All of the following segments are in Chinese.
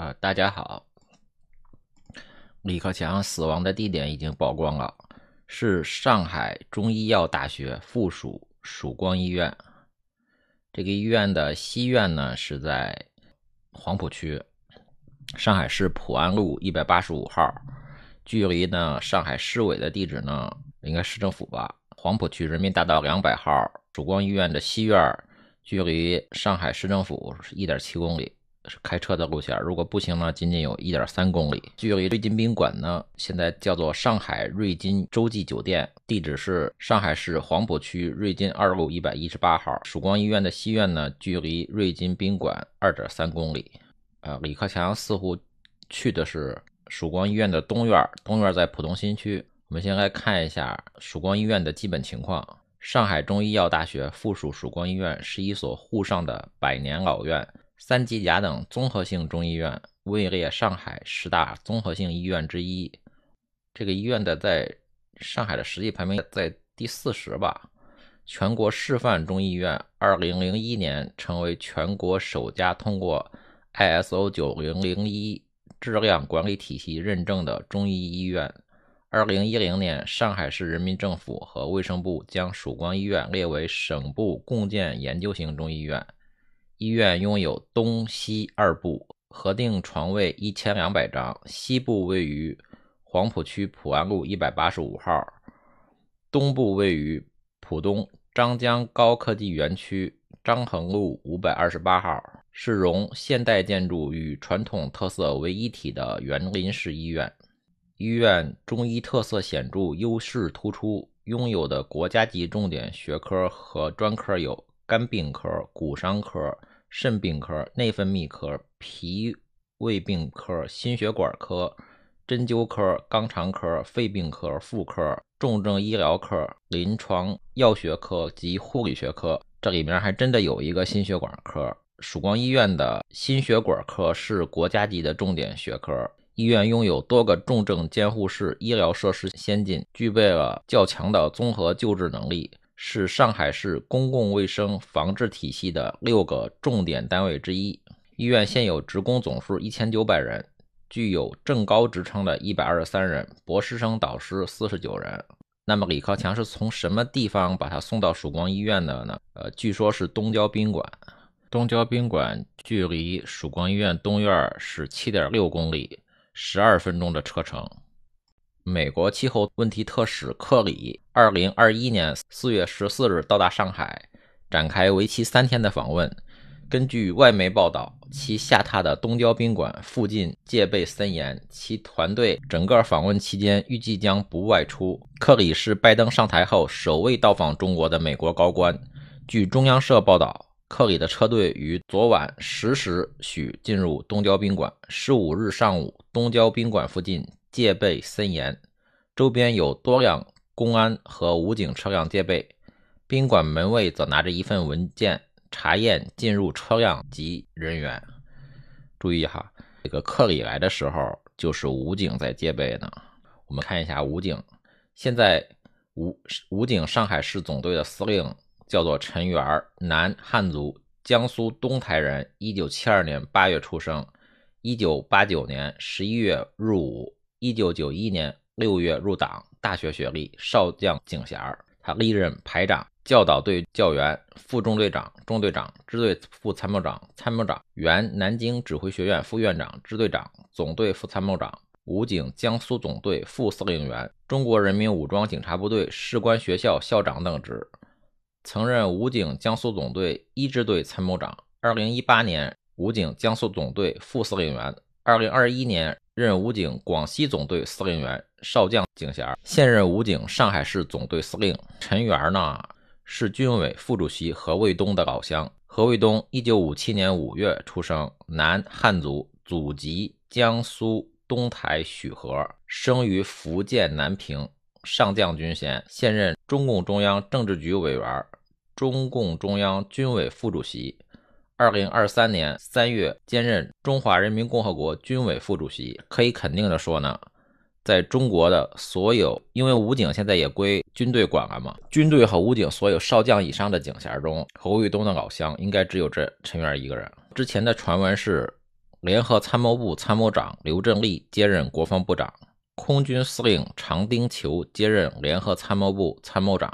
啊，大家好。李克强死亡的地点已经曝光了，是上海中医药大学附属曙光医院。这个医院的西院呢是在黄浦区，上海市普安路一百八十五号，距离呢上海市委的地址呢应该市政府吧？黄浦区人民大道两百号，曙光医院的西院距离上海市政府是一点七公里。是开车的路线，如果步行呢，仅仅有一点三公里。距离瑞金宾馆呢，现在叫做上海瑞金洲际酒店，地址是上海市黄浦区瑞金二路一百一十八号。曙光医院的西院呢，距离瑞金宾馆二点三公里。呃，李克强似乎去的是曙光医院的东院，东院在浦东新区。我们先来看一下曙光医院的基本情况。上海中医药大学附属曙光医院是一所沪上的百年老院。三级甲等综合性中医院位列上海十大综合性医院之一。这个医院的在上海的实际排名在第四十吧。全国示范中医院，二零零一年成为全国首家通过 ISO 九零零一质量管理体系认证的中医医院。二零一零年，上海市人民政府和卫生部将曙光医院列为省部共建研究型中医院。医院拥有东西二部，核定床位一千两百张。西部位于黄浦区普安路一百八十五号，东部位于浦东张江高科技园区张衡路五百二十八号，是融现代建筑与传统特色为一体的园林式医院。医院中医特色显著，优势突出，拥有的国家级重点学科和专科有肝病科、骨伤科。肾病科、内分泌科、脾胃病科、心血管科、针灸科、肛肠科、肺病科、妇科、重症医疗科、临床药学科及护理学科。这里面还真的有一个心血管科。曙光医院的心血管科是国家级的重点学科。医院拥有多个重症监护室，医疗设施先进，具备了较强的综合救治能力。是上海市公共卫生防治体系的六个重点单位之一。医院现有职工总数一千九百人，具有正高职称的一百二十三人，博士生导师四十九人。那么李克强是从什么地方把他送到曙光医院的呢？呃，据说是东郊宾馆。东郊宾馆距离曙光医院东院是七点六公里，十二分钟的车程。美国气候问题特使克里，二零二一年四月十四日到达上海，展开为期三天的访问。根据外媒报道，其下榻的东郊宾馆附近戒备森严，其团队整个访问期间预计将不外出。克里是拜登上台后首位到访中国的美国高官。据中央社报道，克里的车队于昨晚十时许进入东郊宾馆。十五日上午，东郊宾馆附近。戒备森严，周边有多辆公安和武警车辆戒备。宾馆门卫则拿着一份文件查验进入车辆及人员。注意哈，这个克里来的时候就是武警在戒备呢。我们看一下武警，现在武武警上海市总队的司令叫做陈元，男，汉族，江苏东台人，一九七二年八月出生，一九八九年十一月入伍。一九九一年六月入党，大学学历，少将警衔。他历任排长、教导队教员、副中队长、中队长、支队副参谋长、参谋长，原南京指挥学院副院长、支队长、总队副参谋长，武警江苏总队副司令员，中国人民武装警察部队士官学校校长等职。曾任武警江苏总队一支队参谋长。二零一八年，武警江苏总队副司令员。二零二一年。任武警广西总队司令员，少将警衔。现任武警上海市总队司令陈元呢，是军委副主席何卫东的老乡。何卫东一九五七年五月出生，男，汉族，祖籍江苏东台许河，生于福建南平，上将军衔。现任中共中央政治局委员，中共中央军委副主席。二零二三年三月，兼任中华人民共和国军委副主席。可以肯定的说呢，在中国的所有，因为武警现在也归军队管了嘛，军队和武警所有少将以上的警衔中，侯玉东的老乡应该只有这陈元一个人。之前的传闻是，联合参谋部参谋长刘振立接任国防部长，空军司令常丁球接任联合参谋部参谋长，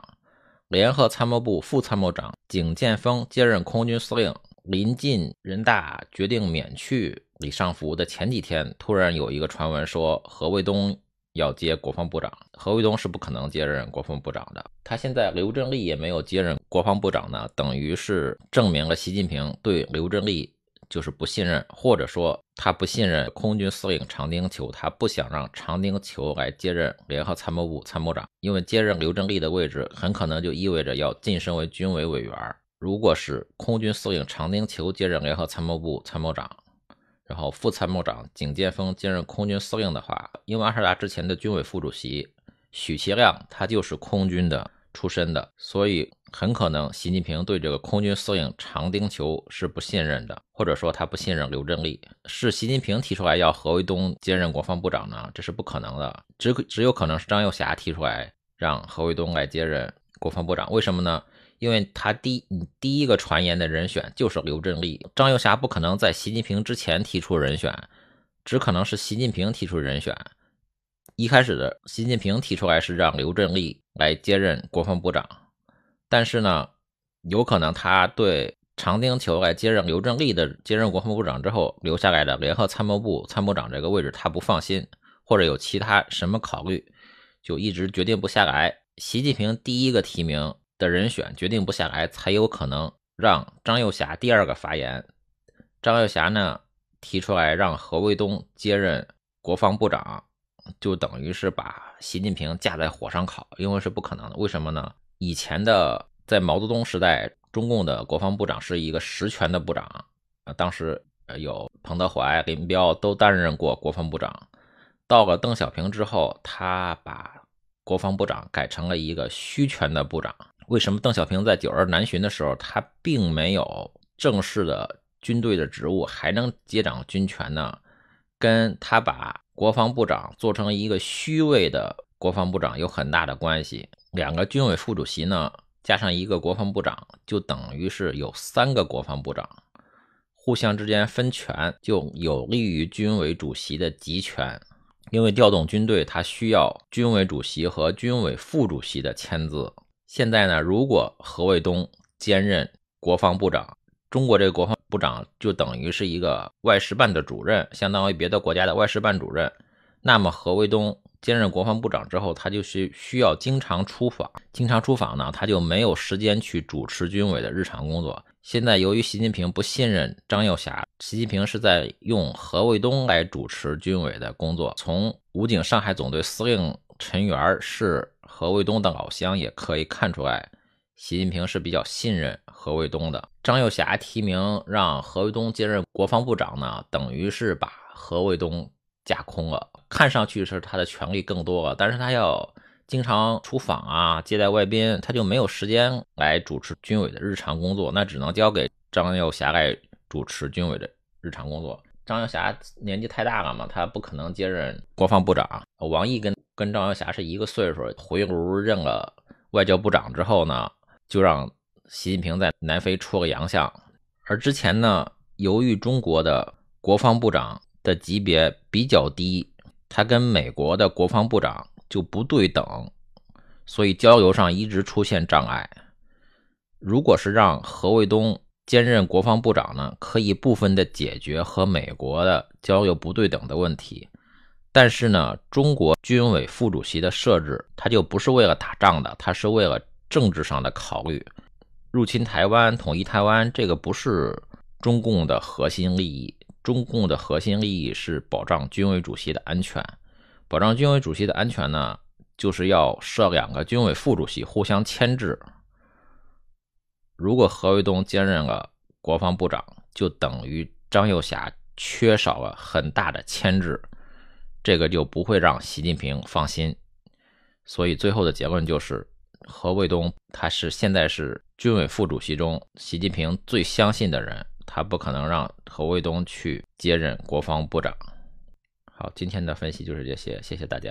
联合参谋部副参谋长景建峰接任空军司令。临近人大决定免去李尚福的前几天，突然有一个传闻说何卫东要接国防部长。何卫东是不可能接任国防部长的。他现在刘振立也没有接任国防部长呢，等于是证明了习近平对刘振立就是不信任，或者说他不信任空军司令常丁球，他不想让常丁球来接任联合参谋部参谋长，因为接任刘振立的位置很可能就意味着要晋升为军委委员。如果是空军司令常丁球接任联合参谋部参谋长，然后副参谋长景建峰接任空军司令的话，因为二十大之前的军委副主席许其亮他就是空军的出身的，所以很可能习近平对这个空军司令常丁球是不信任的，或者说他不信任刘振立。是习近平提出来要何卫东接任国防部长呢？这是不可能的，只只有可能是张又侠提出来让何卫东来接任国防部长。为什么呢？因为他第第一个传言的人选就是刘振立，张又侠不可能在习近平之前提出人选，只可能是习近平提出人选。一开始的习近平提出来是让刘振立来接任国防部长，但是呢，有可能他对常丁球来接任刘振立的接任国防部长之后留下来的联合参谋部参谋长这个位置他不放心，或者有其他什么考虑，就一直决定不下来。习近平第一个提名。的人选决定不下来，才有可能让张幼霞第二个发言。张幼霞呢提出来让何卫东接任国防部长，就等于是把习近平架在火上烤，因为是不可能的。为什么呢？以前的在毛泽东时代，中共的国防部长是一个实权的部长，啊，当时有彭德怀、林彪都担任过国防部长。到了邓小平之后，他把国防部长改成了一个虚权的部长。为什么邓小平在九二南巡的时候，他并没有正式的军队的职务，还能接掌军权呢？跟他把国防部长做成一个虚位的国防部长有很大的关系。两个军委副主席呢，加上一个国防部长，就等于是有三个国防部长，互相之间分权，就有利于军委主席的集权。因为调动军队，他需要军委主席和军委副主席的签字。现在呢，如果何卫东兼任国防部长，中国这个国防部长就等于是一个外事办的主任，相当于别的国家的外事办主任。那么何卫东兼任国防部长之后，他就是需要经常出访，经常出访呢，他就没有时间去主持军委的日常工作。现在由于习近平不信任张又侠，习近平是在用何卫东来主持军委的工作。从武警上海总队司令陈元是。何卫东的老乡也可以看出来，习近平是比较信任何卫东的。张又侠提名让何卫东接任国防部长呢，等于是把何卫东架空了。看上去是他的权力更多了，但是他要经常出访啊，接待外宾，他就没有时间来主持军委的日常工作，那只能交给张又侠来主持军委的日常工作。张又侠年纪太大了嘛，他不可能接任国防部长。王毅跟。跟张又侠是一个岁数，回炉任了外交部长之后呢，就让习近平在南非出了洋相。而之前呢，由于中国的国防部长的级别比较低，他跟美国的国防部长就不对等，所以交流上一直出现障碍。如果是让何卫东兼任国防部长呢，可以部分的解决和美国的交流不对等的问题。但是呢，中国军委副主席的设置，他就不是为了打仗的，他是为了政治上的考虑。入侵台湾、统一台湾，这个不是中共的核心利益。中共的核心利益是保障军委主席的安全。保障军委主席的安全呢，就是要设两个军委副主席互相牵制。如果何卫东兼任了国防部长，就等于张又侠缺少了很大的牵制。这个就不会让习近平放心，所以最后的结论就是，何卫东他是现在是军委副主席中习近平最相信的人，他不可能让何卫东去接任国防部长。好，今天的分析就是这些，谢谢大家。